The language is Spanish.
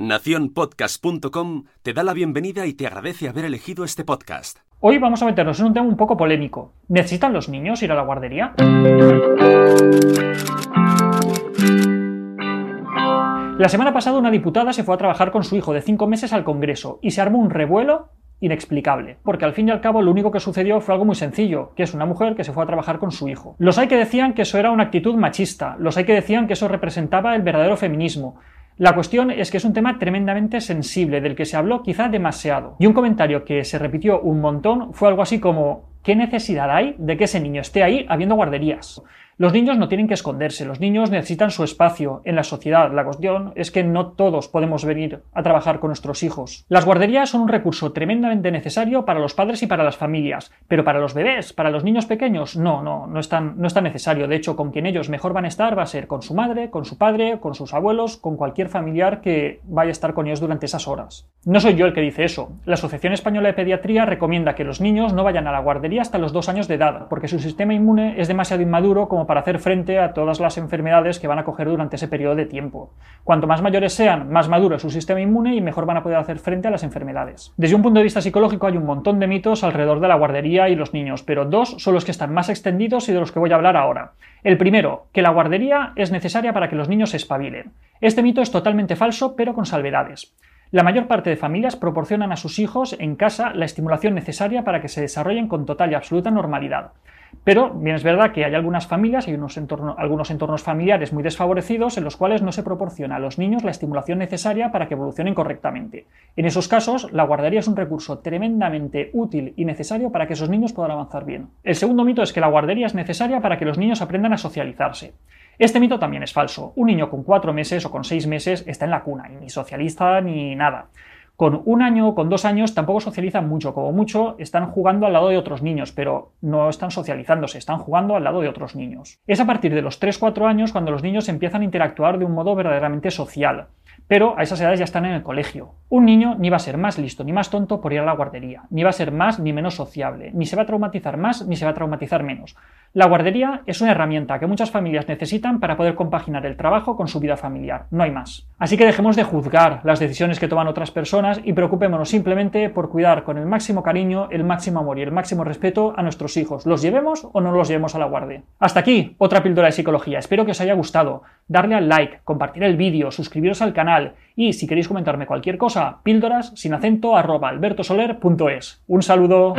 Naciónpodcast.com te da la bienvenida y te agradece haber elegido este podcast. Hoy vamos a meternos en un tema un poco polémico. ¿Necesitan los niños ir a la guardería? La semana pasada una diputada se fue a trabajar con su hijo de 5 meses al Congreso y se armó un revuelo inexplicable, porque al fin y al cabo lo único que sucedió fue algo muy sencillo, que es una mujer que se fue a trabajar con su hijo. Los hay que decían que eso era una actitud machista, los hay que decían que eso representaba el verdadero feminismo, la cuestión es que es un tema tremendamente sensible, del que se habló quizá demasiado. Y un comentario que se repitió un montón fue algo así como ¿qué necesidad hay de que ese niño esté ahí habiendo guarderías? Los niños no tienen que esconderse, los niños necesitan su espacio en la sociedad. La cuestión es que no todos podemos venir a trabajar con nuestros hijos. Las guarderías son un recurso tremendamente necesario para los padres y para las familias, pero para los bebés, para los niños pequeños, no, no, no es tan, no necesario. De hecho, con quien ellos mejor van a estar va a ser con su madre, con su padre, con sus abuelos, con cualquier familiar que vaya a estar con ellos durante esas horas. No soy yo el que dice eso. La Asociación Española de Pediatría recomienda que los niños no vayan a la guardería hasta los dos años de edad, porque su sistema inmune es demasiado inmaduro como para hacer frente a todas las enfermedades que van a coger durante ese periodo de tiempo. Cuanto más mayores sean, más maduro es su sistema inmune y mejor van a poder hacer frente a las enfermedades. Desde un punto de vista psicológico hay un montón de mitos alrededor de la guardería y los niños, pero dos son los que están más extendidos y de los que voy a hablar ahora. El primero, que la guardería es necesaria para que los niños se espabilen. Este mito es totalmente falso, pero con salvedades. La mayor parte de familias proporcionan a sus hijos en casa la estimulación necesaria para que se desarrollen con total y absoluta normalidad. Pero bien es verdad que hay algunas familias, hay unos algunos entornos familiares muy desfavorecidos en los cuales no se proporciona a los niños la estimulación necesaria para que evolucionen correctamente. En esos casos, la guardería es un recurso tremendamente útil y necesario para que esos niños puedan avanzar bien. El segundo mito es que la guardería es necesaria para que los niños aprendan a socializarse. Este mito también es falso. Un niño con cuatro meses o con seis meses está en la cuna y ni socializa ni nada. Con un año con dos años tampoco socializan mucho, como mucho están jugando al lado de otros niños, pero no están socializándose, están jugando al lado de otros niños. Es a partir de los 3-4 años cuando los niños empiezan a interactuar de un modo verdaderamente social, pero a esas edades ya están en el colegio. Un niño ni va a ser más listo ni más tonto por ir a la guardería, ni va a ser más ni menos sociable, ni se va a traumatizar más ni se va a traumatizar menos. La guardería es una herramienta que muchas familias necesitan para poder compaginar el trabajo con su vida familiar, no hay más. Así que dejemos de juzgar las decisiones que toman otras personas y preocupémonos simplemente por cuidar con el máximo cariño, el máximo amor y el máximo respeto a nuestros hijos, los llevemos o no los llevemos a la guardia. Hasta aquí, otra píldora de psicología. Espero que os haya gustado. Darle al like, compartir el vídeo, suscribiros al canal y si queréis comentarme cualquier cosa, píldoras sin acento arroba albertosoler.es. Un saludo.